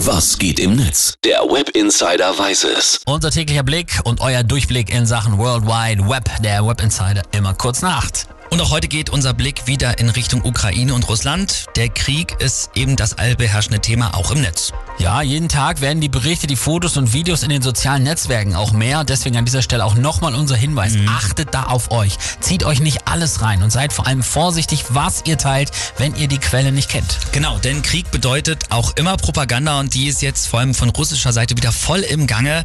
Was geht im Netz? Der Web Insider weiß es. Unser täglicher Blick und euer Durchblick in Sachen World Wide Web, der Web Insider, immer kurz nach. Und auch heute geht unser Blick wieder in Richtung Ukraine und Russland. Der Krieg ist eben das allbeherrschende Thema auch im Netz. Ja, jeden Tag werden die Berichte, die Fotos und Videos in den sozialen Netzwerken auch mehr. Deswegen an dieser Stelle auch nochmal unser Hinweis. Mhm. Achtet da auf euch. Zieht euch nicht alles rein und seid vor allem vorsichtig, was ihr teilt, wenn ihr die Quelle nicht kennt. Genau, denn Krieg bedeutet auch immer Propaganda und die ist jetzt vor allem von russischer Seite wieder voll im Gange.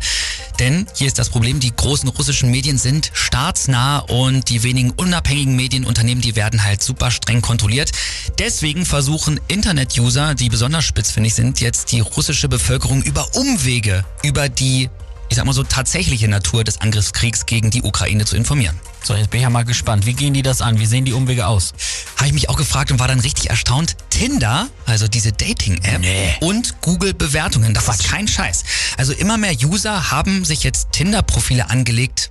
Denn hier ist das Problem, die großen russischen Medien sind staatsnah und die wenigen unabhängigen Medienunternehmen, die werden halt super streng kontrolliert. Deswegen versuchen Internet-User, die besonders spitzfindig sind, jetzt die russische Bevölkerung über Umwege, über die ich sag mal so, tatsächliche Natur des Angriffskriegs gegen die Ukraine zu informieren. So, jetzt bin ich ja mal gespannt. Wie gehen die das an? Wie sehen die Umwege aus? Habe ich mich auch gefragt und war dann richtig erstaunt. Tinder, also diese Dating-App nee. und Google-Bewertungen, das Quatsch. ist kein Scheiß. Also immer mehr User haben sich jetzt Tinder-Profile angelegt,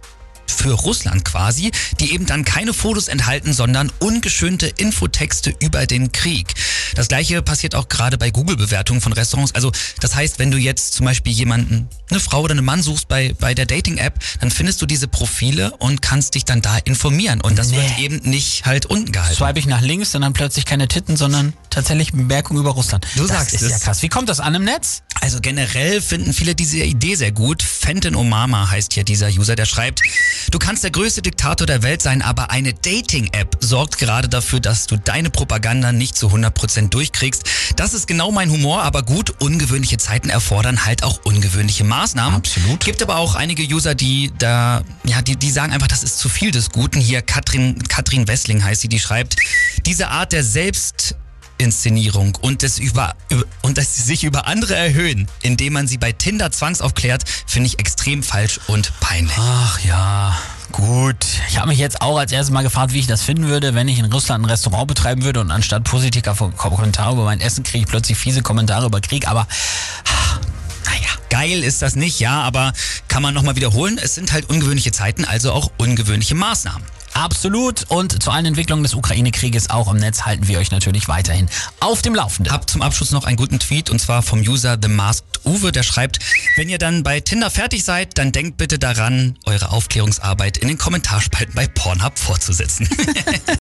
für Russland quasi, die eben dann keine Fotos enthalten, sondern ungeschönte Infotexte über den Krieg. Das gleiche passiert auch gerade bei Google-Bewertungen von Restaurants. Also das heißt, wenn du jetzt zum Beispiel jemanden, eine Frau oder einen Mann suchst bei, bei der Dating-App, dann findest du diese Profile und kannst dich dann da informieren. Und das nee. wird eben nicht halt unten gehalten. Swipe ich nach links und dann plötzlich keine Titten, sondern tatsächlich Bemerkung über Russland. Du das sagst ist es. ja krass. Wie kommt das an im Netz? Also generell finden viele diese Idee sehr gut. Fenton Omama heißt hier dieser User, der schreibt, du kannst der größte Diktator der Welt sein, aber eine Dating-App sorgt gerade dafür, dass du deine Propaganda nicht zu 100% durchkriegst. Das ist genau mein Humor, aber gut, ungewöhnliche Zeiten erfordern halt auch ungewöhnliche Maßnahmen. Absolut. Gibt aber auch einige User, die da, ja, die, die sagen einfach, das ist zu viel des Guten. Hier Katrin, Katrin Wessling heißt sie, die schreibt, diese Art der Selbst Inszenierung und das über, und dass sie sich über andere erhöhen, indem man sie bei Tinder zwangsaufklärt, finde ich extrem falsch und peinlich. Ach ja. Gut, ich habe mich jetzt auch als erstes mal gefragt, wie ich das finden würde, wenn ich in Russland ein Restaurant betreiben würde und anstatt positiver Kommentare über mein Essen kriege ich plötzlich fiese Kommentare über Krieg, aber naja, geil ist das nicht, ja, aber kann man nochmal wiederholen, es sind halt ungewöhnliche Zeiten, also auch ungewöhnliche Maßnahmen. Absolut. Und zu allen Entwicklungen des Ukraine-Krieges auch im Netz halten wir euch natürlich weiterhin auf dem Laufenden. Hab zum Abschluss noch einen guten Tweet und zwar vom User The Masked Uwe, der schreibt, wenn ihr dann bei Tinder fertig seid, dann denkt bitte daran, eure Aufklärungsarbeit in den Kommentarspalten bei Pornhub fortzusetzen.